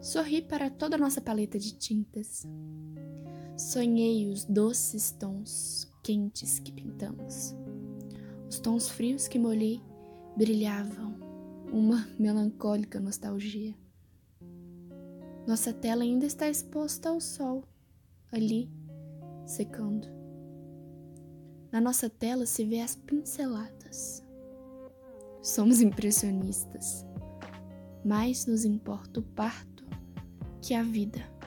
Sorri para toda a nossa paleta de tintas. Sonhei os doces tons quentes que pintamos. Os tons frios que molhei brilhavam uma melancólica nostalgia. Nossa tela ainda está exposta ao sol, ali, secando. Na nossa tela se vê as pinceladas. Somos impressionistas. Mais nos importa o parto que a vida.